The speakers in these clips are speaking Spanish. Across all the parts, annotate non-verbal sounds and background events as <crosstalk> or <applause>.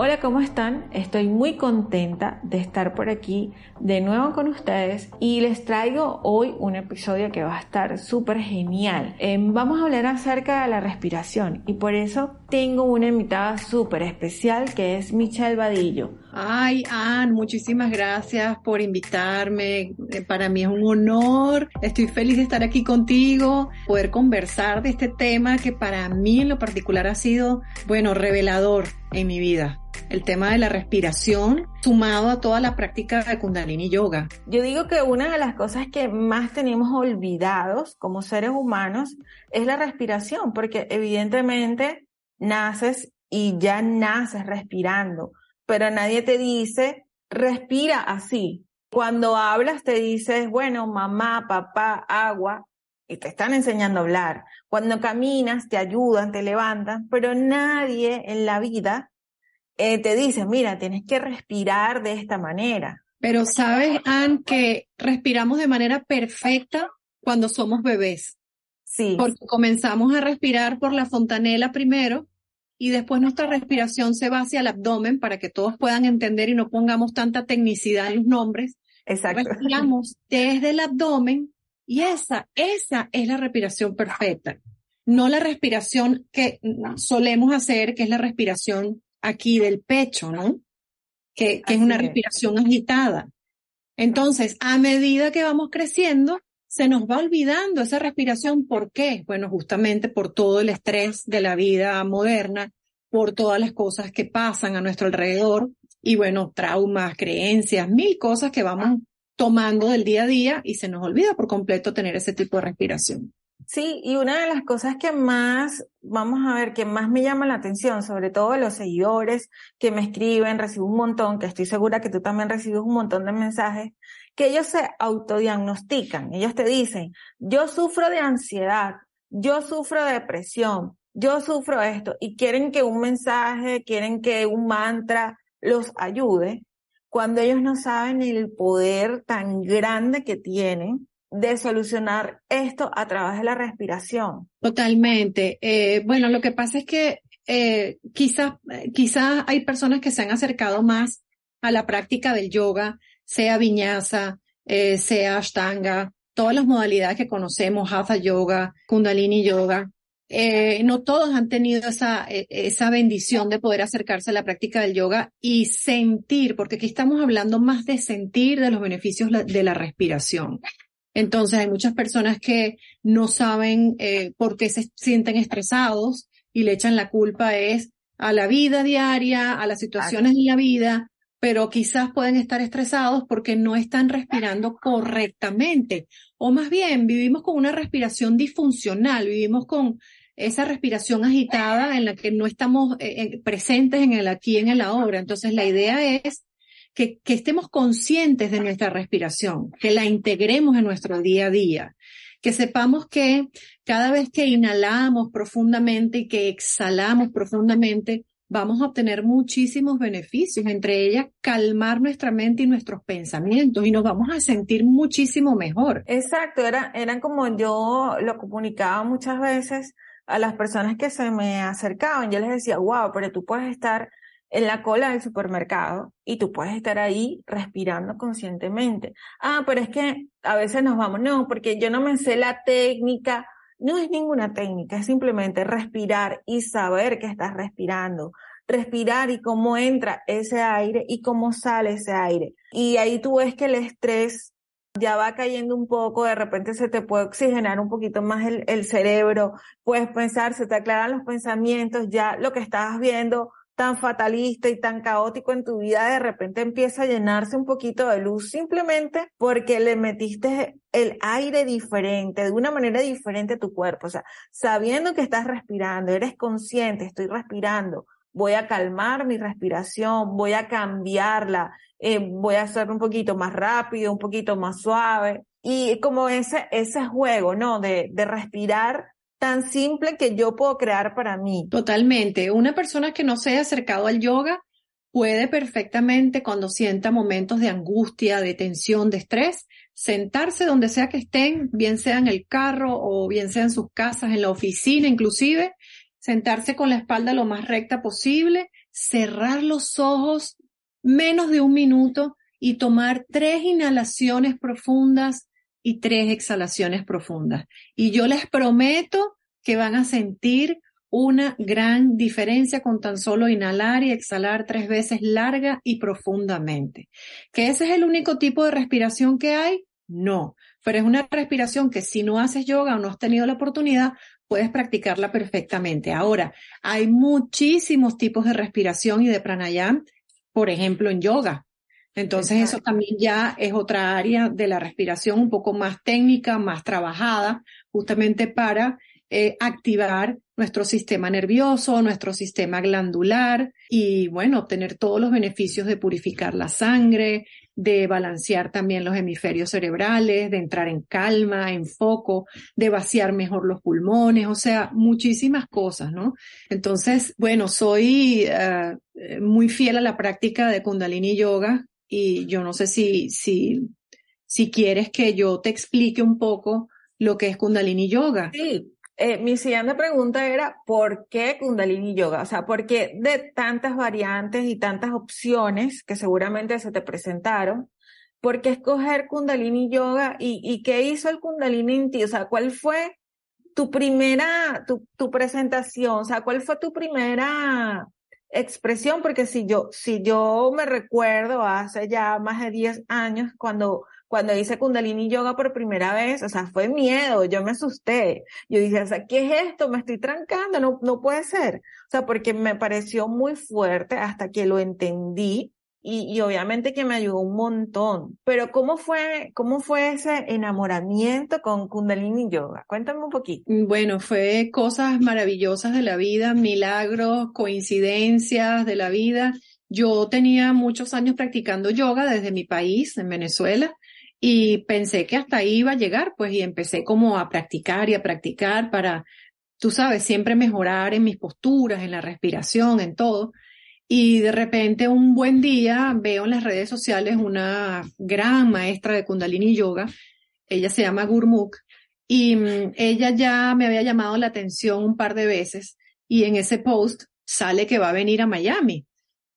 Hola, ¿cómo están? Estoy muy contenta de estar por aquí de nuevo con ustedes y les traigo hoy un episodio que va a estar súper genial. Em, vamos a hablar acerca de la respiración y por eso tengo una invitada súper especial que es Michelle Vadillo. Ay, Ann, muchísimas gracias por invitarme. Eh, para mí es un honor. Estoy feliz de estar aquí contigo, poder conversar de este tema que para mí en lo particular ha sido, bueno, revelador en mi vida el tema de la respiración sumado a toda la práctica de Kundalini Yoga. Yo digo que una de las cosas que más tenemos olvidados como seres humanos es la respiración, porque evidentemente naces y ya naces respirando, pero nadie te dice respira así. Cuando hablas te dices, bueno, mamá, papá, agua, y te están enseñando a hablar. Cuando caminas te ayudan, te levantan, pero nadie en la vida eh, te dicen, mira, tienes que respirar de esta manera. Pero sabes, Ann, que respiramos de manera perfecta cuando somos bebés. Sí. Porque comenzamos a respirar por la fontanela primero y después nuestra respiración se va hacia el abdomen para que todos puedan entender y no pongamos tanta tecnicidad en los nombres. Exacto. Respiramos desde el abdomen y esa, esa es la respiración perfecta. No la respiración que solemos hacer, que es la respiración aquí del pecho, ¿no? Que, es una respiración agitada. Entonces, a medida que vamos creciendo, se nos va olvidando esa respiración. ¿Por qué? Bueno, justamente por todo el estrés de la vida moderna, por todas las cosas que pasan a nuestro alrededor y bueno, traumas, creencias, mil cosas que vamos tomando del día a día y se nos olvida por completo tener ese tipo de respiración. Sí, y una de las cosas que más, vamos a ver, que más me llama la atención, sobre todo los seguidores que me escriben, recibo un montón, que estoy segura que tú también recibes un montón de mensajes, que ellos se autodiagnostican, ellos te dicen, yo sufro de ansiedad, yo sufro de depresión, yo sufro esto, y quieren que un mensaje, quieren que un mantra los ayude, cuando ellos no saben el poder tan grande que tienen de solucionar esto a través de la respiración. Totalmente. Eh, bueno, lo que pasa es que eh, quizás quizás hay personas que se han acercado más a la práctica del yoga, sea viñasa, eh, sea ashtanga, todas las modalidades que conocemos, hatha yoga, kundalini yoga. Eh, no todos han tenido esa, e, esa bendición de poder acercarse a la práctica del yoga y sentir, porque aquí estamos hablando más de sentir de los beneficios de la respiración. Entonces hay muchas personas que no saben eh, por qué se sienten estresados y le echan la culpa es a la vida diaria, a las situaciones de la vida, pero quizás pueden estar estresados porque no están respirando <laughs> correctamente. O más bien, vivimos con una respiración disfuncional, vivimos con esa respiración agitada en la que no estamos eh, presentes en el aquí, en el ahora. Entonces la idea es que, estemos conscientes de nuestra respiración, que la integremos en nuestro día a día, que sepamos que cada vez que inhalamos profundamente y que exhalamos profundamente, vamos a obtener muchísimos beneficios, entre ellas calmar nuestra mente y nuestros pensamientos y nos vamos a sentir muchísimo mejor. Exacto, era, eran como yo lo comunicaba muchas veces a las personas que se me acercaban, yo les decía, wow, pero tú puedes estar en la cola del supermercado y tú puedes estar ahí respirando conscientemente. Ah, pero es que a veces nos vamos, no, porque yo no me sé la técnica. No es ninguna técnica, es simplemente respirar y saber que estás respirando. Respirar y cómo entra ese aire y cómo sale ese aire. Y ahí tú ves que el estrés ya va cayendo un poco, de repente se te puede oxigenar un poquito más el, el cerebro, puedes pensar, se te aclaran los pensamientos, ya lo que estabas viendo tan fatalista y tan caótico en tu vida de repente empieza a llenarse un poquito de luz simplemente porque le metiste el aire diferente, de una manera diferente a tu cuerpo. O sea, sabiendo que estás respirando, eres consciente, estoy respirando, voy a calmar mi respiración, voy a cambiarla, eh, voy a hacerlo un poquito más rápido, un poquito más suave. Y como ese, ese juego, ¿no? De, de respirar tan simple que yo puedo crear para mí. Totalmente. Una persona que no se haya acercado al yoga puede perfectamente cuando sienta momentos de angustia, de tensión, de estrés, sentarse donde sea que estén, bien sea en el carro o bien sea en sus casas, en la oficina inclusive, sentarse con la espalda lo más recta posible cerrar los ojos menos de un minuto y tomar tres inhalaciones profundas y tres exhalaciones profundas. Y yo les prometo que van a sentir una gran diferencia con tan solo inhalar y exhalar tres veces larga y profundamente. ¿Que ese es el único tipo de respiración que hay? No, pero es una respiración que si no haces yoga o no has tenido la oportunidad, puedes practicarla perfectamente. Ahora, hay muchísimos tipos de respiración y de pranayam, por ejemplo, en yoga. Entonces eso también ya es otra área de la respiración un poco más técnica, más trabajada, justamente para eh, activar nuestro sistema nervioso, nuestro sistema glandular y bueno, obtener todos los beneficios de purificar la sangre, de balancear también los hemisferios cerebrales, de entrar en calma, en foco, de vaciar mejor los pulmones, o sea, muchísimas cosas, ¿no? Entonces, bueno, soy eh, muy fiel a la práctica de Kundalini Yoga y yo no sé si, si, si quieres que yo te explique un poco lo que es Kundalini Yoga. Sí, eh, mi siguiente pregunta era, ¿por qué Kundalini Yoga? O sea, ¿por qué de tantas variantes y tantas opciones que seguramente se te presentaron? ¿Por qué escoger Kundalini Yoga y, y qué hizo el Kundalini en ti? O sea, ¿cuál fue tu primera, tu, tu presentación? O sea, ¿cuál fue tu primera expresión? Porque si yo, si yo me recuerdo hace ya más de 10 años cuando cuando hice Kundalini Yoga por primera vez, o sea, fue miedo, yo me asusté. Yo dije, o sea, ¿qué es esto? Me estoy trancando, no, no puede ser. O sea, porque me pareció muy fuerte hasta que lo entendí y, y, obviamente que me ayudó un montón. Pero ¿cómo fue, cómo fue ese enamoramiento con Kundalini Yoga? Cuéntame un poquito. Bueno, fue cosas maravillosas de la vida, milagros, coincidencias de la vida. Yo tenía muchos años practicando yoga desde mi país, en Venezuela, y pensé que hasta ahí iba a llegar, pues, y empecé como a practicar y a practicar para, tú sabes, siempre mejorar en mis posturas, en la respiración, en todo. Y de repente un buen día veo en las redes sociales una gran maestra de Kundalini Yoga, ella se llama Gurmukh, y mm, ella ya me había llamado la atención un par de veces y en ese post sale que va a venir a Miami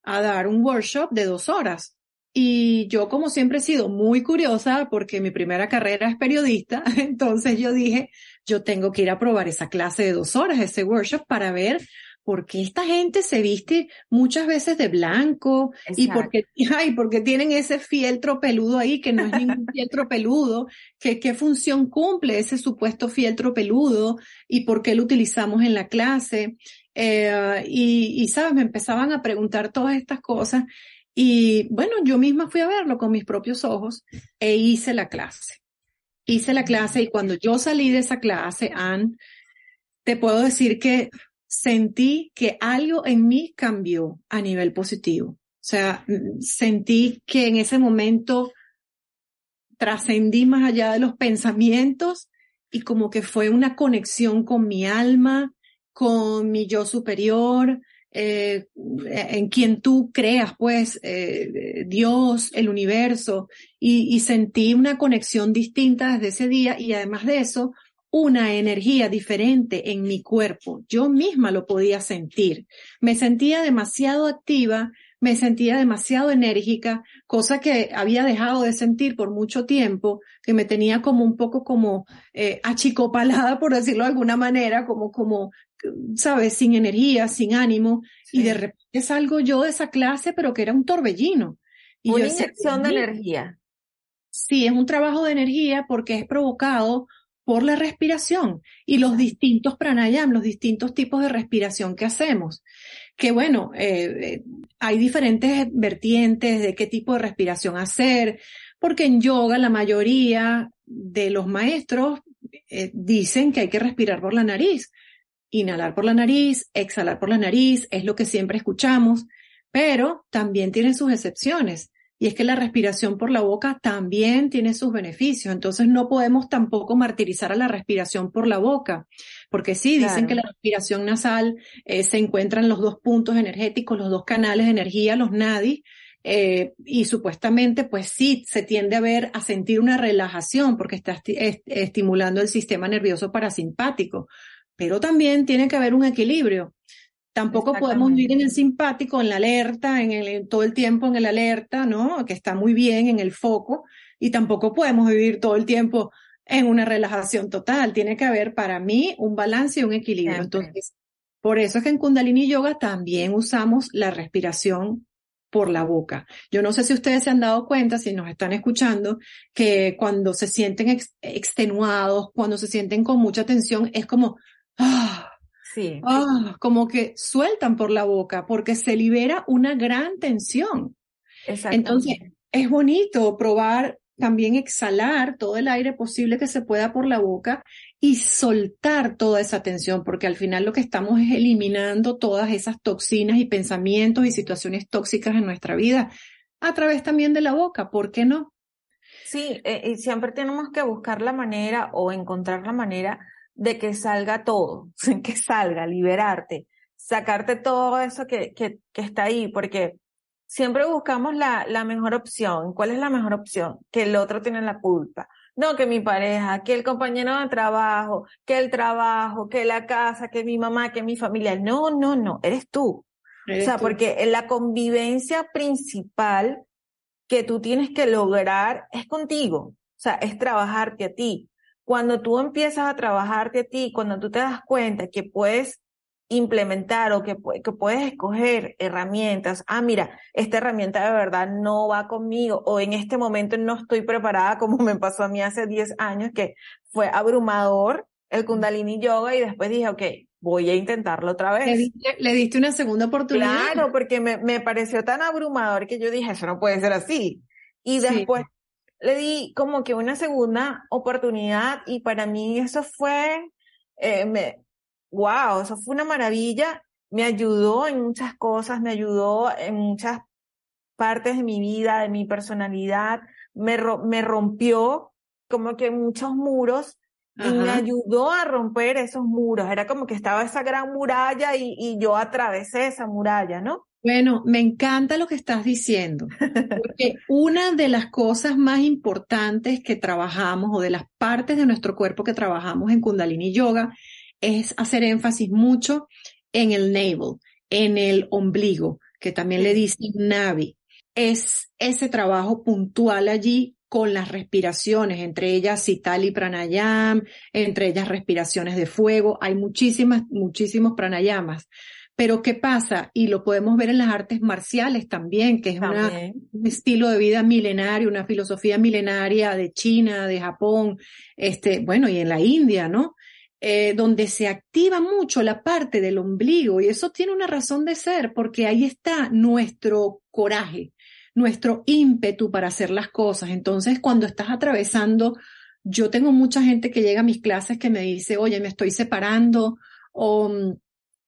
a dar un workshop de dos horas. Y yo como siempre he sido muy curiosa porque mi primera carrera es periodista, <laughs> entonces yo dije, yo tengo que ir a probar esa clase de dos horas, ese workshop para ver por qué esta gente se viste muchas veces de blanco y porque, <laughs> ay, porque tienen ese fieltro peludo ahí que no es ningún fieltro peludo, que qué función cumple ese supuesto fieltro peludo y por qué lo utilizamos en la clase. Eh, y, y, sabes, me empezaban a preguntar todas estas cosas y bueno, yo misma fui a verlo con mis propios ojos e hice la clase. Hice la clase y cuando yo salí de esa clase, Anne, te puedo decir que sentí que algo en mí cambió a nivel positivo. O sea, sentí que en ese momento trascendí más allá de los pensamientos y como que fue una conexión con mi alma, con mi yo superior, eh, en quien tú creas, pues, eh, Dios, el universo, y sentí una conexión distinta desde ese día y además de eso, una energía diferente en mi cuerpo. Yo misma lo podía sentir. Me sentía demasiado activa, me sentía demasiado enérgica, cosa que había dejado de sentir por mucho tiempo, que me tenía como un poco como eh, achicopalada, por decirlo de alguna manera, como, como ¿sabes? Sin energía, sin ánimo, y de repente salgo yo de esa clase, pero que era un torbellino. Y Una inyección de energía. Sí, es un trabajo de energía porque es provocado por la respiración y los distintos pranayam, los distintos tipos de respiración que hacemos. Que bueno, eh, eh, hay diferentes vertientes de qué tipo de respiración hacer, porque en yoga la mayoría de los maestros eh, dicen que hay que respirar por la nariz, Inhalar por la nariz, exhalar por la nariz, es lo que siempre escuchamos, pero también tiene sus excepciones. Y es que la respiración por la boca también tiene sus beneficios. Entonces no podemos tampoco martirizar a la respiración por la boca. Porque sí, dicen que la respiración nasal eh, se encuentra en los dos puntos energéticos, los dos canales de energía, los nadis, eh, y supuestamente, pues sí, se tiende a ver, a sentir una relajación porque está estimulando el sistema nervioso parasimpático pero también tiene que haber un equilibrio. Tampoco podemos vivir en el simpático, en la alerta, en el, todo el tiempo en el alerta, ¿no? Que está muy bien en el foco. Y tampoco podemos vivir todo el tiempo en una relajación total. Tiene que haber para mí un balance y un equilibrio. Entonces, por eso es que en Kundalini Yoga también usamos la respiración por la boca. Yo no sé si ustedes se han dado cuenta, si nos están escuchando, que cuando se sienten extenuados, cuando se sienten con mucha tensión, es como, ah, Sí. Ah, como que sueltan por la boca porque se libera una gran tensión. Entonces, es bonito probar también exhalar todo el aire posible que se pueda por la boca y soltar toda esa tensión, porque al final lo que estamos es eliminando todas esas toxinas y pensamientos y situaciones tóxicas en nuestra vida a través también de la boca, ¿por qué no? Sí, eh, y siempre tenemos que buscar la manera o encontrar la manera de que salga todo, <laughs> que salga, liberarte, sacarte todo eso que, que, que está ahí, porque siempre buscamos la, la mejor opción. ¿Cuál es la mejor opción? Que el otro tiene la culpa. No, que mi pareja, que el compañero de trabajo, que el trabajo, que la casa, que mi mamá, que mi familia. No, no, no, eres tú. o sea, porque la convivencia principal que tú tienes que lograr es contigo. O sea, es trabajarte a ti. Cuando tú empiezas a trabajarte a ti, cuando tú te das cuenta que puedes implementar o que, que puedes escoger herramientas, ah, mira, esta herramienta de verdad no va conmigo o en este momento no estoy preparada como me pasó a mí hace 10 años que fue abrumador el kundalini yoga y después dije, ok, voy a intentarlo otra vez. Le diste, una segunda oportunidad. Claro, porque me, me, pareció tan abrumador que yo dije, eso no puede ser así. Y después le di como que una segunda oportunidad y para mí eso fue, eh, me, wow, eso fue una maravilla. Me ayudó en muchas cosas, me ayudó en muchas partes de mi vida, de mi personalidad, me, me rompió como que muchos muros y me ayudó a romper esos muros. Era como que estaba esa gran muralla y, y yo atravesé esa muralla, ¿no? Bueno, me encanta lo que estás diciendo, porque <laughs> una de las cosas más importantes que trabajamos o de las partes de nuestro cuerpo que trabajamos en Kundalini Yoga es hacer énfasis mucho en el navel, en el ombligo, que también le dicen Navi. Es ese trabajo puntual allí con las respiraciones, entre ellas Sitali Pranayam, entre ellas respiraciones de fuego. Hay muchísimas, muchísimos pranayamas. Pero ¿qué pasa? Y lo podemos ver en las artes marciales también, que es un estilo de vida milenario, una filosofía milenaria de China, de Japón, este, bueno, y en la India, ¿no? Eh, donde se activa mucho la parte del ombligo y eso tiene una razón de ser porque ahí está nuestro coraje, nuestro ímpetu para hacer las cosas. Entonces, cuando estás atravesando, yo tengo mucha gente que llega a mis clases que me dice, oye, me estoy separando o mm,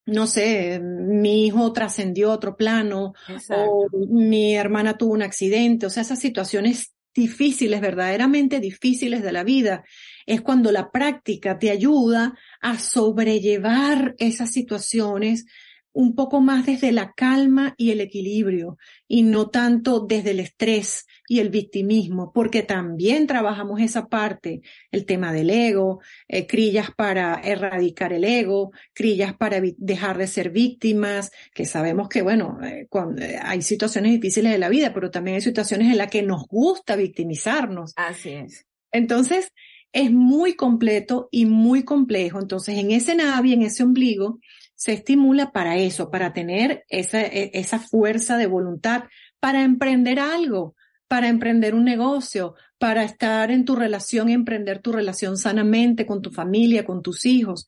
no sé, mi hijo trascendió otro plano o mi hermana tuvo un accidente, o sea, esas situaciones difíciles, verdaderamente difíciles de la vida, es cuando la práctica te ayuda a sobrellevar esas situaciones un poco más desde la calma y el equilibrio y no tanto desde el estrés y el victimismo, porque también trabajamos esa parte, el tema del ego, eh, crillas para erradicar el ego, crillas para dejar de ser víctimas, que sabemos que, bueno, eh, cuando, eh, hay situaciones difíciles de la vida, pero también hay situaciones en las que nos gusta victimizarnos. Así es. Entonces, es muy completo y muy complejo. Entonces, en ese navi, en ese ombligo, se estimula para eso, para tener esa, e, esa fuerza de voluntad, para emprender algo, para emprender un negocio, para estar en tu relación emprender tu relación sanamente con tu familia, con tus hijos.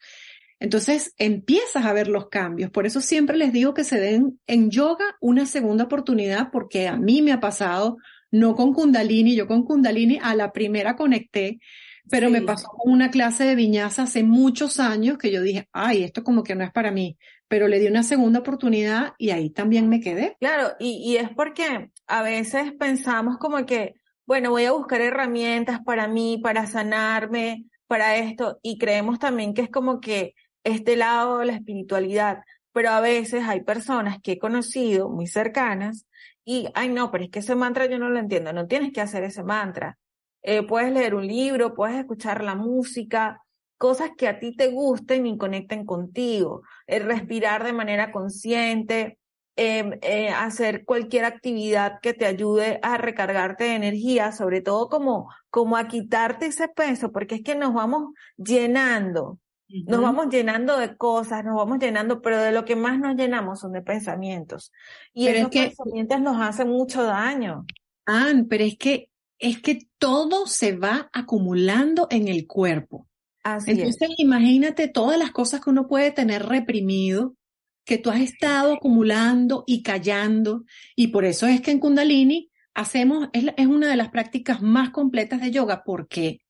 Entonces empiezas a ver los cambios. Por eso siempre les digo que se den en yoga una segunda oportunidad porque a mí me ha pasado, no con Kundalini, yo con Kundalini a la primera conecté, pero me pasó con una clase de viñaza hace muchos años que yo dije, ay, esto como que no es para mí, pero le di una segunda oportunidad y ahí también me quedé. Claro, y, y es porque a veces pensamos como que, bueno, voy a buscar herramientas para mí, para sanarme, para esto, y creemos también que es como que este lado de la espiritualidad, pero a veces hay personas que he conocido muy cercanas y, ay no, pero es que ese mantra yo no lo entiendo, no tienes que hacer ese mantra. Eh, puedes leer un libro, puedes escuchar la música, cosas que a ti te gusten y conecten contigo. El respirar de manera consciente, em, eh, hacer cualquier actividad que te ayude a recargarte de energía, sobre todo como, como a quitarte ese peso, porque es que nos vamos llenando, nos vamos llenando de cosas, nos vamos llenando, pero de lo que más nos llenamos son de pensamientos. Y esos pensamientos nos hacen mucho daño. Ah, pero es que, es que todo se va acumulando en el cuerpo. Entonces, imagínate todas las cosas que uno puede tener reprimido, que tú has estado acumulando y callando. Y por eso es que en Kundalini hacemos, es, es una de las prácticas más completas de yoga. ¿Por qué?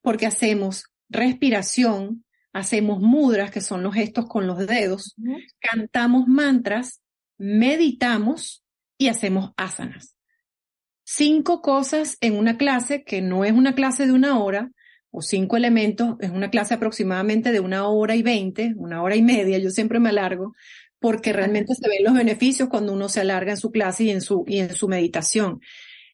Porque hacemos respiración, hacemos mudras, que son los gestos con los dedos, cantamos mantras, meditamos y hacemos asanas. Cinco cosas en una clase que no es una clase de una hora, o cinco elementos, es una clase aproximadamente de una hora y veinte, una hora y media, yo siempre me alargo, porque realmente se ven los beneficios cuando uno se alarga en su clase y en su, y en su meditación.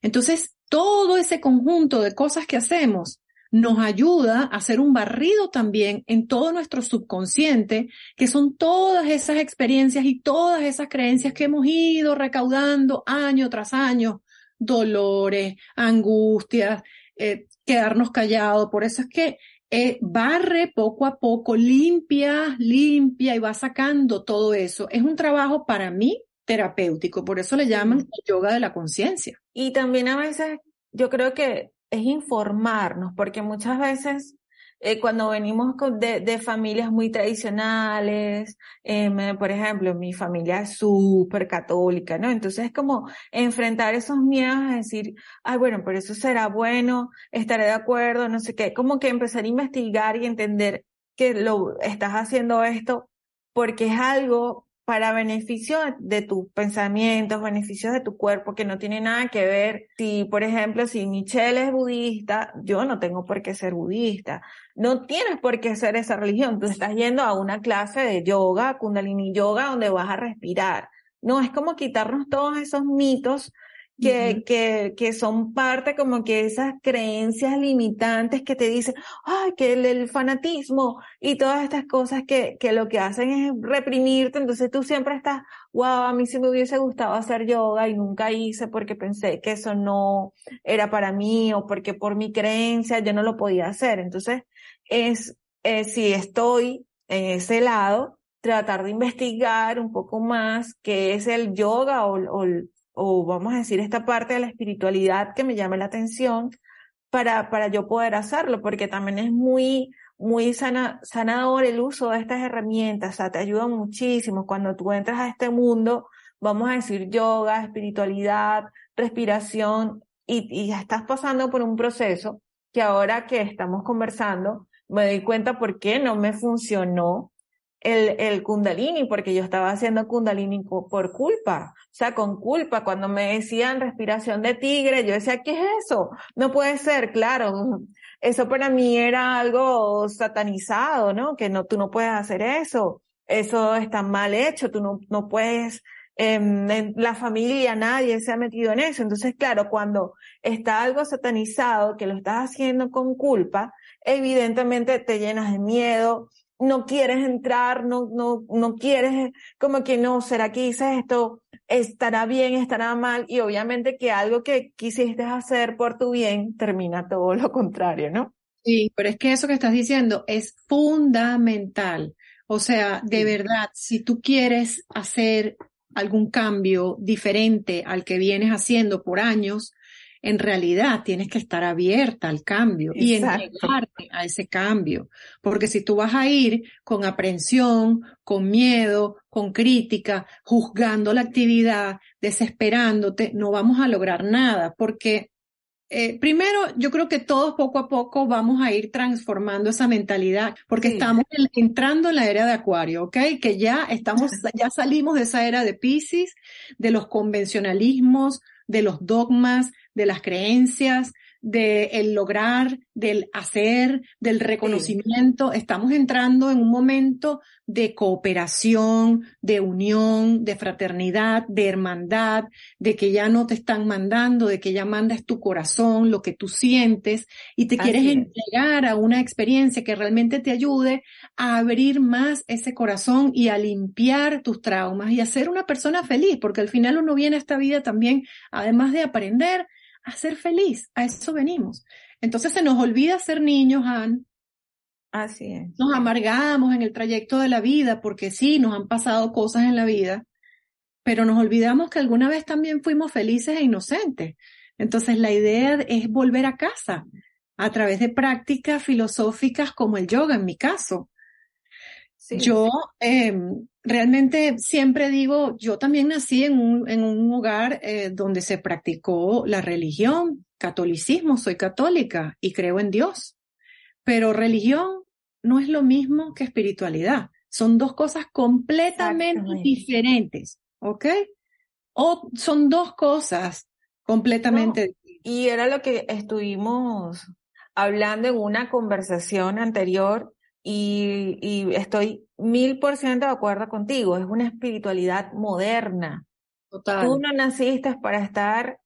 Entonces, todo ese conjunto de cosas que hacemos nos ayuda a hacer un barrido también en todo nuestro subconsciente, que son todas esas experiencias y todas esas creencias que hemos ido recaudando año tras año, dolores, angustias, eh, quedarnos callados. Por eso es que eh, barre poco a poco, limpia, limpia y va sacando todo eso. Es un trabajo para mí terapéutico, por eso le llaman yoga de la conciencia. Y también a veces yo creo que es informarnos, porque muchas veces eh, cuando venimos de, de, familias muy tradicionales, eh, por ejemplo, mi familia es súper católica, ¿no? Entonces es como enfrentar esos miedos a decir, ay, bueno, pero eso será bueno, estaré de acuerdo, no sé qué, como que empezar a investigar y entender que lo estás haciendo esto porque es algo para beneficio de tus pensamientos, beneficios de tu cuerpo, que no tiene nada que ver. Si, por ejemplo, si Michelle es budista, yo no tengo por qué ser budista. No tienes por qué ser esa religión. Tú estás yendo a una clase de yoga, kundalini yoga, donde vas a respirar. No, es como quitarnos todos esos mitos que, que, que son parte como que esas creencias limitantes que te dicen, ay, que el, fanatismo y todas estas cosas que, que lo que hacen es reprimirte, entonces tú siempre estás, wow, a mí sí me hubiese gustado hacer yoga y nunca hice porque pensé que eso no era para mí o porque por mi creencia yo no lo podía hacer. Entonces, es, eh, si estoy en ese lado, tratar de investigar un poco más qué es el yoga o, o, o vamos a decir esta parte de la espiritualidad que me llame la atención para, para yo poder hacerlo, porque también es muy, muy sana, sanador el uso de estas herramientas, o sea, te ayuda muchísimo. Cuando tú entras a este mundo, vamos a decir yoga, espiritualidad, respiración, y, y estás pasando por un proceso que ahora que estamos conversando, me doy cuenta por qué no me funcionó el, el kundalini, porque yo estaba haciendo kundalini por culpa, o sea, con culpa. Cuando me decían respiración de tigre, yo decía, ¿qué es eso? No puede ser, claro. Eso para mí era algo satanizado, ¿no? Que no, tú no puedes hacer eso. Eso está mal hecho, tú no, no puedes, em, en la familia nadie se ha metido en eso. Entonces, claro, cuando está algo satanizado, que lo estás haciendo con culpa, evidentemente te llenas de miedo, no quieres entrar, no, no, no quieres, como que no, ¿será que hice esto? ¿Estará bien, estará mal? Y obviamente que algo que quisiste hacer por tu bien termina todo lo contrario, ¿no? Sí, pero es que eso que estás diciendo es fundamental. O sea, de verdad, si tú quieres hacer algún cambio diferente al que vienes haciendo por años, en realidad tienes que estar abierta al cambio y entregarte a ese cambio. Porque si tú vas a ir con aprensión, con miedo, con crítica, juzgando la actividad, desesperándote, no vamos a lograr nada. Porque eh, primero, yo creo que todos poco a poco vamos a ir transformando esa mentalidad, porque estamos entrando en la era de Acuario, ¿ok? Que ya estamos, ya salimos de esa era de Pisces, de los convencionalismos, de los dogmas, de las creencias, de el lograr, del hacer, del reconocimiento. Estamos entrando en un momento de cooperación, de unión, de fraternidad, de hermandad, de que ya no te están mandando, de que ya mandas tu corazón, lo que tú sientes y te quieres entregar a una experiencia que realmente te ayude a abrir más ese corazón y a limpiar tus traumas y a ser una persona feliz, porque al final uno viene a esta vida también, además de aprender, a ser feliz. A eso venimos. Entonces se nos olvida ser niños, Anne. Así es. Nos amargamos en el trayecto de la vida porque sí, nos han pasado cosas en la vida, pero nos olvidamos que alguna vez también fuimos felices e inocentes. Entonces la idea es volver a casa a través de prácticas filosóficas como el yoga en mi caso. Yo em, realmente siempre digo, yo también nací en un, en un hogar eh, donde se practicó la religión, catolicismo, soy católica y creo en Dios, pero religión no es lo mismo que espiritualidad, son dos cosas completamente diferentes, ¿ok? O son dos cosas completamente Y era lo que estuvimos hablando en una conversación anterior y, y estoy mil por ciento de acuerdo contigo, es una espiritualidad moderna. Total. Tú no naciste para estar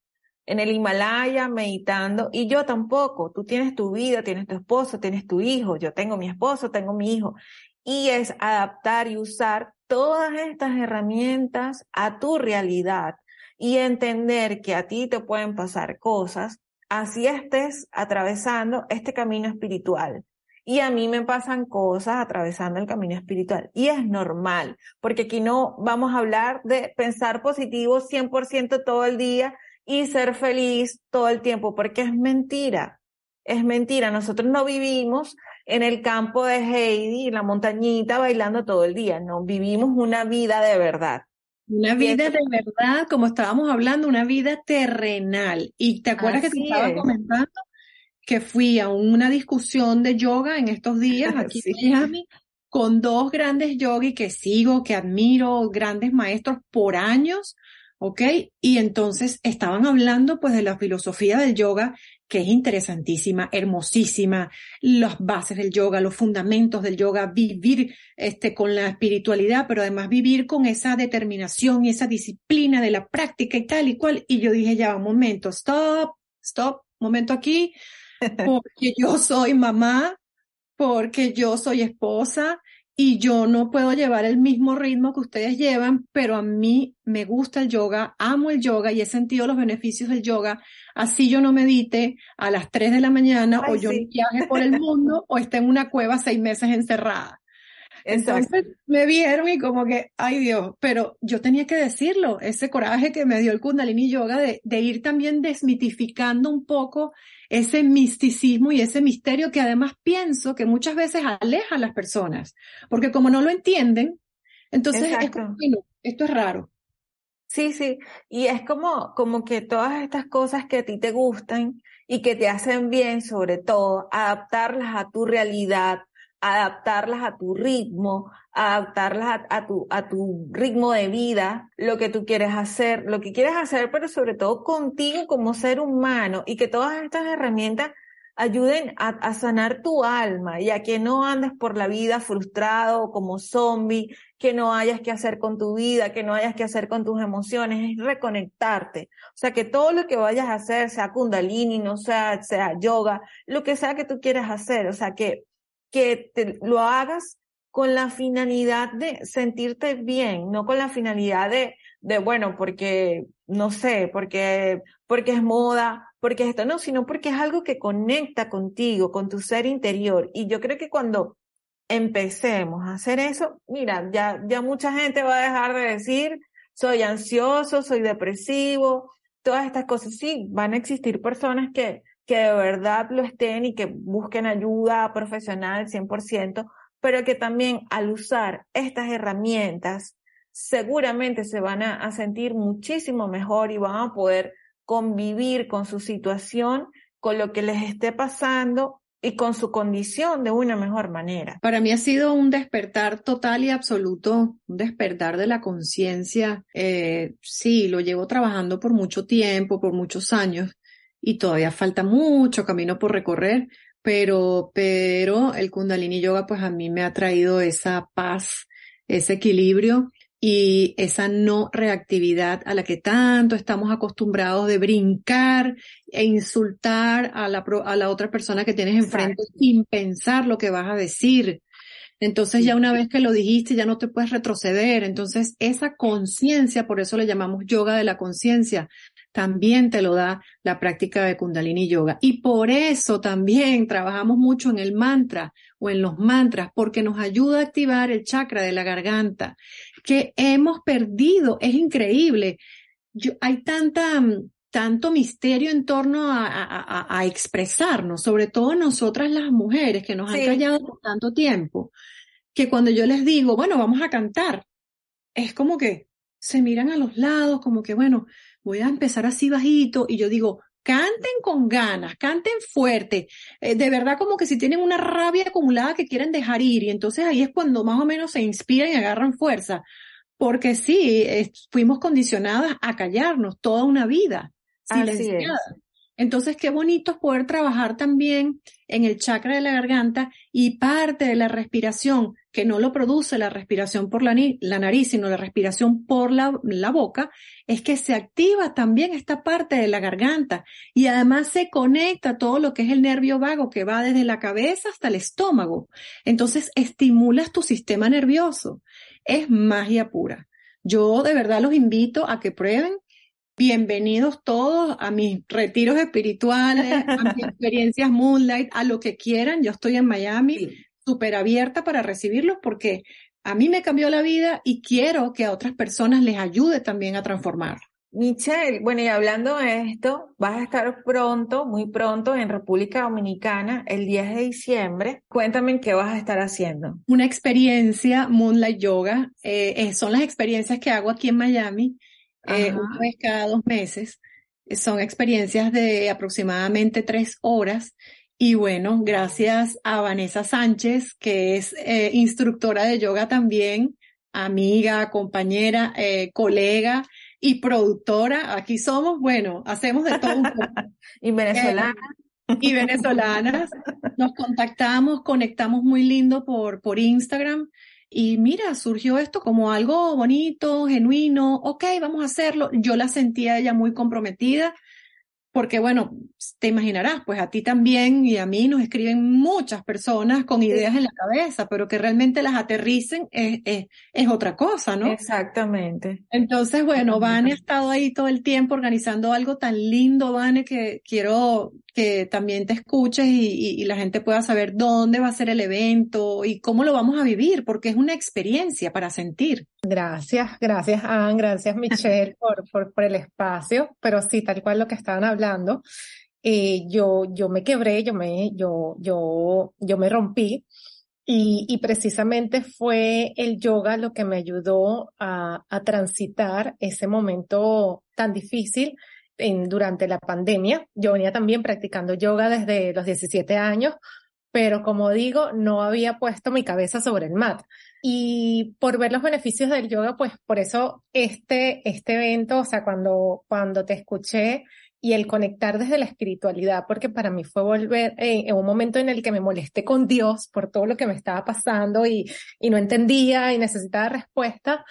en el Himalaya meditando y yo tampoco. Tú tienes tu vida, tienes tu esposo, tienes tu hijo, yo tengo mi esposo, tengo mi hijo. Y es adaptar y usar todas estas herramientas a tu realidad y entender que a ti te pueden pasar cosas, así estés atravesando este camino espiritual. Y a mí me pasan cosas atravesando el camino espiritual. Y es normal, porque aquí no vamos a hablar de pensar positivo 100% todo el día y ser feliz todo el tiempo, porque es mentira. Es mentira. Nosotros no vivimos en el campo de Heidi, en la montañita, bailando todo el día. No, vivimos una vida de verdad. Una vida de verdad, como estábamos hablando, una vida terrenal. Y te acuerdas que te estaba comentando que fui a una discusión de yoga en estos días <laughs> aquí en Miami con dos grandes yogis que sigo, que admiro, grandes maestros por años, ¿ok? Y entonces estaban hablando pues de la filosofía del yoga, que es interesantísima, hermosísima, las bases del yoga, los fundamentos del yoga, vivir este con la espiritualidad, pero además vivir con esa determinación y esa disciplina de la práctica y tal y cual. Y yo dije, ya, un momento, stop, stop, momento aquí, porque yo soy mamá, porque yo soy esposa y yo no puedo llevar el mismo ritmo que ustedes llevan, pero a mí me gusta el yoga, amo el yoga y he sentido los beneficios del yoga. Así yo no medite a las 3 de la mañana o yo viaje por el mundo o esté en una cueva seis meses encerrada. Entonces me vieron y como que, ay Dios, pero yo tenía que decirlo, ese coraje que me dio el Kundalini Yoga de, de ir también desmitificando un poco ese misticismo y ese misterio que además pienso que muchas veces aleja a las personas, porque como no lo entienden, entonces es como, esto es raro. Sí, sí, y es como, como que todas estas cosas que a ti te gustan y que te hacen bien, sobre todo, adaptarlas a tu realidad, adaptarlas a tu ritmo, adaptarlas a, tu, a tu ritmo de vida, lo que tú quieres hacer, lo que quieres hacer, pero sobre todo contigo como ser humano y que todas estas herramientas ayuden a, a sanar tu alma y a que no andes por la vida frustrado como zombie, que no hayas que hacer con tu vida, que no hayas que hacer con tus emociones, es reconectarte. O sea, que todo lo que vayas a hacer, sea kundalini, no sea, sea yoga, lo que sea que tú quieras hacer, o sea, que que te, lo hagas con la finalidad de sentirte bien, no con la finalidad de, de bueno, porque, no sé, porque, porque es moda, porque esto, no, sino porque es algo que conecta contigo, con tu ser interior. Y yo creo que cuando empecemos a hacer eso, mira, ya, ya mucha gente va a dejar de decir, soy ansioso, soy depresivo, todas estas cosas. Sí, van a existir personas que, que de verdad lo estén y que busquen ayuda profesional 100%, pero que también al usar estas herramientas seguramente se van a, sentir muchísimo mejor y van a poder convivir con su situación, con lo que les esté pasando y con su condición de una mejor manera. Para mí ha sido un despertar total y absoluto, un despertar de la conciencia. Eh, sí, lo llevo trabajando por mucho tiempo, por muchos años, y todavía falta mucho camino por recorrer, pero, pero el Kundalini Yoga pues a mí me ha traído esa paz, ese equilibrio y esa no reactividad a la que tanto estamos acostumbrados de brincar e insultar a la, a la otra persona que tienes enfrente sin pensar lo que vas a decir. Entonces ya una vez que lo dijiste ya no te puedes retroceder. Entonces esa conciencia, por eso le llamamos yoga de la conciencia, también te lo da la práctica de Kundalini Yoga. Y por eso también trabajamos mucho en el mantra o en los mantras, porque nos ayuda a activar el chakra de la garganta, que hemos perdido. Es increíble. hay tanta, tanto misterio en torno a, expresarnos, sobre todo nosotras las mujeres que nos han callado por tanto tiempo, que cuando yo les digo, bueno, vamos a cantar, es como que se miran a los lados, como que, bueno, voy a empezar así bajito y yo digo, canten con ganas, canten fuerte, eh, de verdad como que si tienen una rabia acumulada que quieren dejar ir y entonces ahí es cuando más o menos se inspiran y agarran fuerza, porque sí, fuimos condicionadas a callarnos toda una vida, silenciadas. Entonces, qué bonito es poder trabajar también en el chakra de la garganta y parte de la respiración, que no lo produce la respiración por la, nariz, sino la respiración por la, la, boca, es que se activa también esta parte de la garganta y además se conecta todo lo que es el nervio vago que va desde la cabeza hasta el estómago. Entonces, estimulas tu sistema nervioso. Es magia pura. Yo de verdad los invito a que prueben Bienvenidos todos a mis retiros espirituales, a mis <laughs> experiencias Moonlight, a lo que quieran. Yo estoy en Miami, súper abierta para recibirlos porque a mí me cambió la vida y quiero que a otras personas les ayude también a transformar. Michelle, bueno, y hablando de esto, vas a estar pronto, muy pronto, en República Dominicana, el 10 de diciembre. Cuéntame qué vas a estar haciendo. Una experiencia Moonlight Yoga. Eh, eh, son las experiencias que hago aquí en Miami eh, una vez cada dos meses. Son experiencias de aproximadamente tres horas. Y bueno, gracias a Vanessa Sánchez, que es eh, instructora de yoga también, amiga, compañera, eh, colega y productora. Aquí somos, bueno, hacemos de todo un poco. <laughs> y venezolana. y venezolanas. Nos contactamos, conectamos muy lindo por, por Instagram y mira, surgió esto como algo bonito, genuino, ok, vamos a hacerlo. Yo la sentía ella muy comprometida porque bueno, te imaginarás, pues a ti también y a mí nos escriben muchas personas con ideas en la cabeza, pero que realmente las aterricen es, es, es otra cosa, ¿no? Exactamente. Entonces, bueno, Vane ha estado ahí todo el tiempo organizando algo tan lindo, Vane, que quiero que también te escuches y, y, la gente pueda saber dónde va a ser el evento y cómo lo vamos a vivir, porque es una experiencia para sentir. Gracias, gracias Anne, gracias Michelle <laughs> por, por, por el espacio, pero sí, tal cual lo que estaban hablando, eh, yo, yo me quebré, yo me, yo, yo, yo me rompí y, y precisamente fue el yoga lo que me ayudó a, a transitar ese momento tan difícil en, durante la pandemia. Yo venía también practicando yoga desde los 17 años, pero como digo, no había puesto mi cabeza sobre el mat. Y por ver los beneficios del yoga, pues por eso este, este evento, o sea, cuando, cuando te escuché y el conectar desde la espiritualidad, porque para mí fue volver eh, en un momento en el que me molesté con Dios por todo lo que me estaba pasando y, y no entendía y necesitaba respuesta,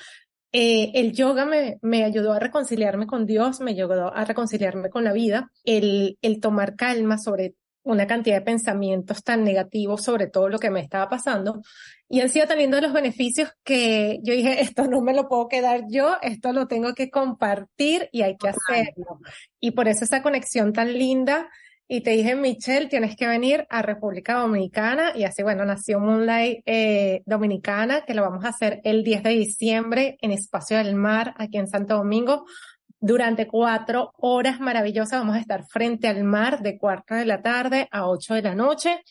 eh, el yoga me, me, ayudó a reconciliarme con Dios, me ayudó a reconciliarme con la vida, el, el tomar calma sobre una cantidad de pensamientos tan negativos sobre todo lo que me estaba pasando y han sido teniendo los beneficios que yo dije, <laughs> esto no me lo puedo quedar yo, esto lo tengo que compartir y hay que hacerlo. Y por eso esa conexión tan linda y te dije, Michelle, tienes que venir a República Dominicana y así, bueno, nació Moonlight eh, Dominicana, que lo vamos a hacer el 10 de diciembre en Espacio del Mar, aquí en Santo Domingo. Durante cuatro horas maravillosas vamos a estar frente al mar de cuarto de la tarde a ocho de la noche.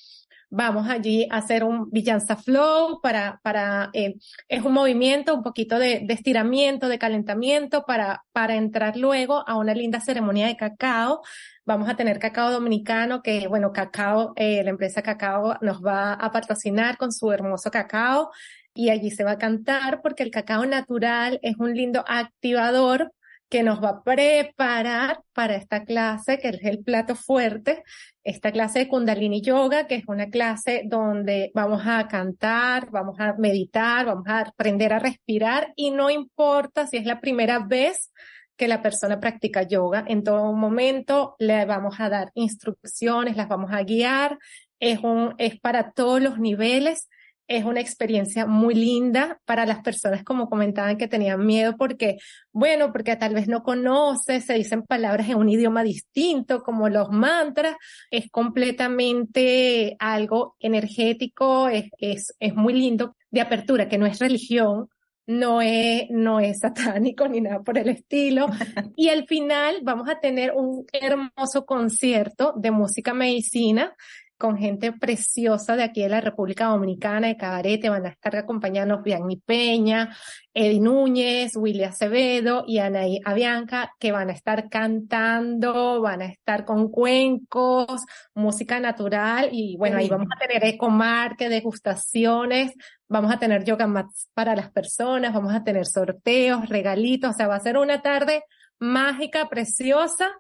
Vamos allí a hacer un Villanza Flow para, para, eh, es un movimiento, un poquito de, de, estiramiento, de calentamiento para, para entrar luego a una linda ceremonia de cacao Vamos a tener cacao dominicano, que bueno, cacao, eh, la empresa Cacao nos va a patrocinar con su hermoso cacao y allí se va a cantar porque el cacao natural es un lindo activador que nos va a preparar para esta clase, que es el plato fuerte, esta clase de Kundalini Yoga, que es una clase donde vamos a cantar, vamos a meditar, vamos a aprender a respirar y no importa si es la primera vez que la persona practica yoga, en todo momento le vamos a dar instrucciones, las vamos a guiar, es un, es para todos los niveles es una experiencia muy linda para las personas, como comentaban, que tenían miedo porque, bueno, porque tal vez no conoces, se dicen palabras en un idioma distinto, como los mantras, es completamente algo energético, es, es, es muy lindo de apertura, que no es religión, no es, no es satánico <laughs> ni nada por el estilo. <laughs> Y al final vamos a tener un hermoso concierto de música medicina con gente preciosa de aquí de la República Dominicana, de Cabarete, van a estar acompañando Bianni Peña, Eddie Núñez, Willy Acevedo y Anaí Avianca, que van a estar cantando, van a estar con cuencos, música natural y bueno, ahí vamos a tener ecomarque, degustaciones, vamos a tener yoga mats para las personas, vamos a tener sorteos, regalitos, o sea, va a ser una tarde mágica, preciosa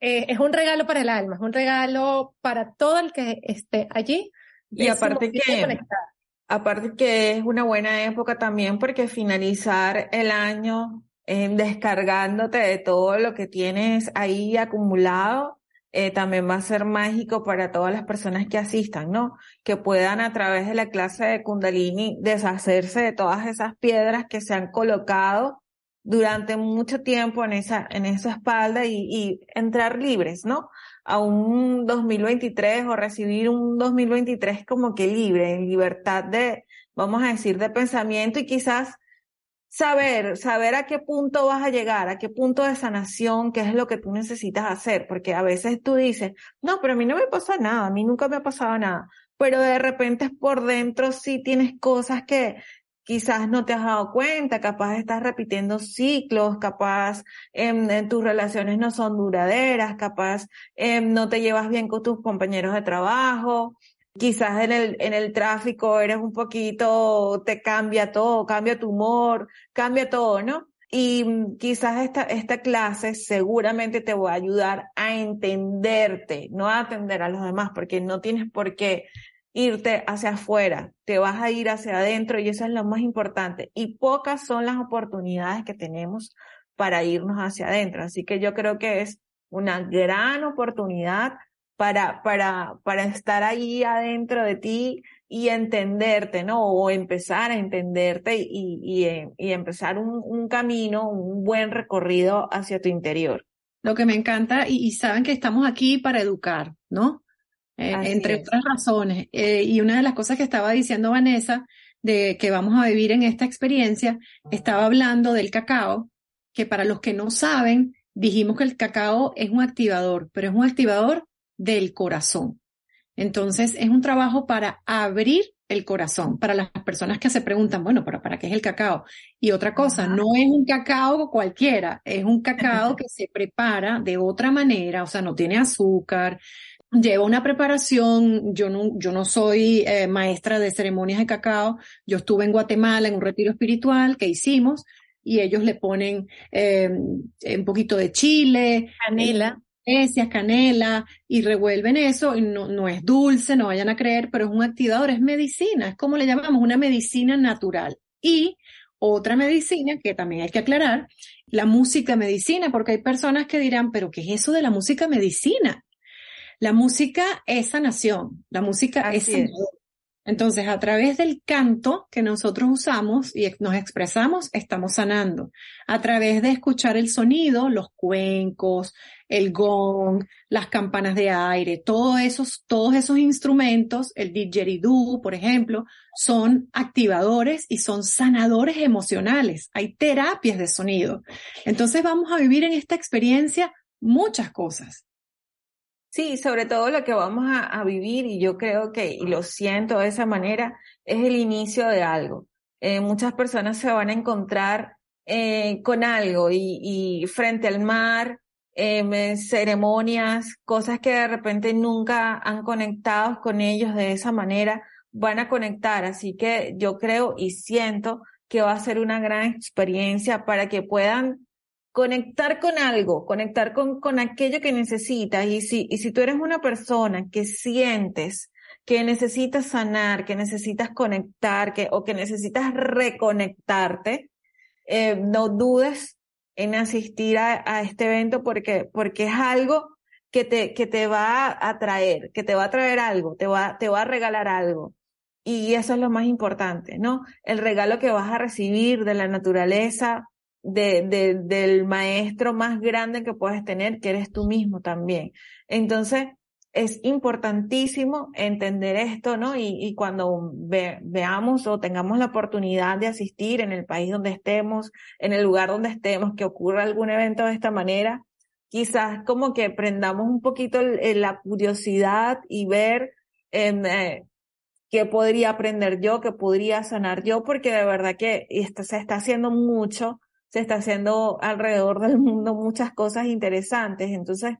eh, es un regalo para el alma, es un regalo para todo el que esté allí. Y aparte que, aparte que es una buena época también porque finalizar el año eh, descargándote de todo lo que tienes ahí acumulado, eh, también va a ser mágico para todas las personas que asistan, ¿no? Que puedan a través de la clase de Kundalini deshacerse de todas esas piedras que se han colocado durante mucho tiempo en esa, en esa espalda y, y entrar libres, ¿no? A un 2023 o recibir un 2023 como que libre, en libertad de, vamos a decir, de pensamiento y quizás saber, saber a qué punto vas a llegar, a qué punto de sanación, qué es lo que tú necesitas hacer, porque a veces tú dices, no, pero a mí no me pasa nada, a mí nunca me ha pasado nada, pero de repente por dentro sí tienes cosas que, quizás no te has dado cuenta, capaz estás repitiendo ciclos, capaz en, tus relaciones no son duraderas, capaz em, no te llevas bien con tus compañeros de trabajo, quizás en el, en el tráfico eres un poquito, te cambia todo, cambia tu humor, cambia todo, ¿no? Y mm, quizás esta, esta clase seguramente te va a ayudar a entenderte, no a atender a los demás, porque no tienes por qué irte hacia afuera, te vas a ir hacia adentro y eso es lo más importante. Y pocas son las oportunidades que tenemos para irnos hacia adentro. Así que yo creo que es una gran oportunidad para, para, para estar ahí adentro de ti y entenderte, ¿no? O empezar a entenderte y, y, y empezar un, un, camino, un buen recorrido hacia tu interior. Lo que me encanta, y, y saben que estamos aquí para educar, ¿no? Eh, entre otras razones. Eh, y una de las cosas que estaba diciendo Vanessa, de que vamos a vivir en esta experiencia, estaba hablando del cacao, que para los que no saben, dijimos que el cacao es un activador, pero es un activador del corazón. Entonces, es un trabajo para abrir el corazón, para las personas que se preguntan, bueno, ¿para, para qué es el cacao? Y otra cosa, no es un cacao cualquiera, es un cacao <laughs> que se prepara de otra manera, o sea, no tiene azúcar, lleva una preparación, yo no, yo no soy eh, maestra de ceremonias de cacao, yo estuve en Guatemala en un retiro espiritual que hicimos y ellos le ponen eh, un poquito de chile, canela, especias, canela y revuelven eso. Y no, no es dulce, no vayan a creer, pero es un activador, es medicina, es como le llamamos, una medicina natural. Y otra medicina que también hay que aclarar, la música medicina, porque hay personas que dirán, pero ¿qué es eso de la música medicina? La música es sanación, la música es Entonces, a través del canto que nosotros usamos y nos expresamos, estamos sanando. A través de escuchar el sonido, los cuencos, el gong, las campanas de aire, todos esos, todos esos instrumentos, el didgeridoo, por ejemplo, son activadores y son sanadores emocionales. Hay terapias de sonido. Entonces vamos a vivir en esta experiencia muchas cosas. Sí, sobre todo lo que vamos a, vivir, y yo creo que, y lo siento de esa manera, es el inicio de algo. Eh, muchas personas se van a encontrar eh, con algo y, frente al mar, eh, ceremonias, cosas que de repente nunca han conectado con ellos de esa manera, van a conectar. Así que yo creo y siento que va a ser una gran experiencia para que puedan conectar con algo, conectar con, con aquello que necesitas. Y si, y si tú eres una persona que sientes que necesitas sanar, que necesitas conectar, que, o que necesitas reconectarte, eh, no dudes en asistir a, este evento porque, porque es algo que te, que te va a traer, que te va a traer algo, te va, te va a regalar algo. Y eso es lo más importante, ¿no? El regalo que vas a recibir de la naturaleza, de, de, del maestro más grande que puedes tener, que eres tú mismo también. Entonces, es importantísimo entender esto, ¿no? Y, cuando veamos o tengamos la oportunidad de asistir en el país donde estemos, en el lugar donde estemos, que ocurra algún evento de esta manera, quizás como que prendamos un poquito la curiosidad y ver eh, qué podría aprender yo, qué podría sanar yo, porque de verdad que esto se está haciendo mucho, se está haciendo alrededor del mundo muchas cosas interesantes. Entonces,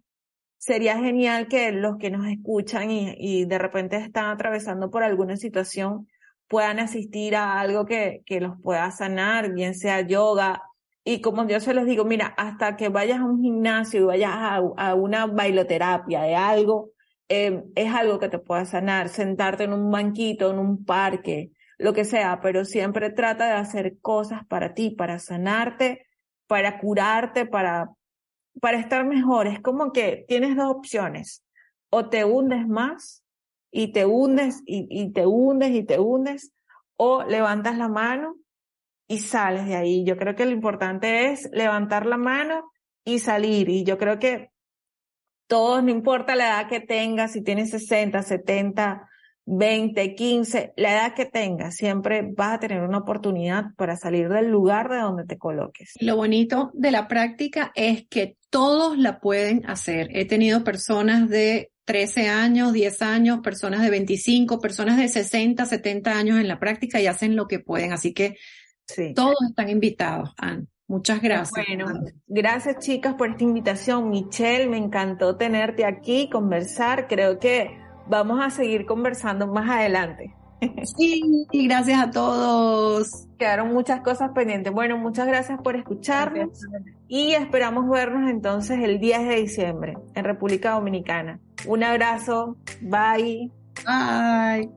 sería genial que los que nos escuchan y, de repente están atravesando por alguna situación puedan asistir a algo que, que los pueda sanar, bien sea yoga. Y como yo se los digo, mira, hasta que vayas a un gimnasio y vayas a, a una bailoterapia de algo, eh, es algo que te pueda sanar. Sentarte en un banquito, en un parque, lo que sea, pero siempre trata de hacer cosas para ti, para sanarte, para curarte, para, para estar mejor. Es como que tienes dos opciones. O te hundes más y te hundes y, y te hundes y te hundes, o levantas la mano y sales de ahí. Yo creo que lo importante es levantar la mano y salir. Y yo creo que todos, no importa la edad que tengas, si tienes 60, 70, 20, 15, la edad que tengas, siempre vas a tener una oportunidad para salir del lugar de donde te coloques. Lo bonito de la práctica es que todos la pueden hacer. He tenido personas de 13 años, 10 años, personas de 25, personas de 60, 70 años en la práctica y hacen lo que pueden. Así que sí. todos están invitados, Anne. Muchas gracias. Bueno, gracias chicas por esta invitación. Michelle, me encantó tenerte aquí, conversar. Creo que vamos a seguir conversando más adelante. <laughs> Sí, y gracias a todos. Quedaron muchas cosas pendientes. Bueno, muchas gracias por escucharnos y esperamos vernos entonces el 10 de diciembre en República Dominicana. Un abrazo. Bye. Bye.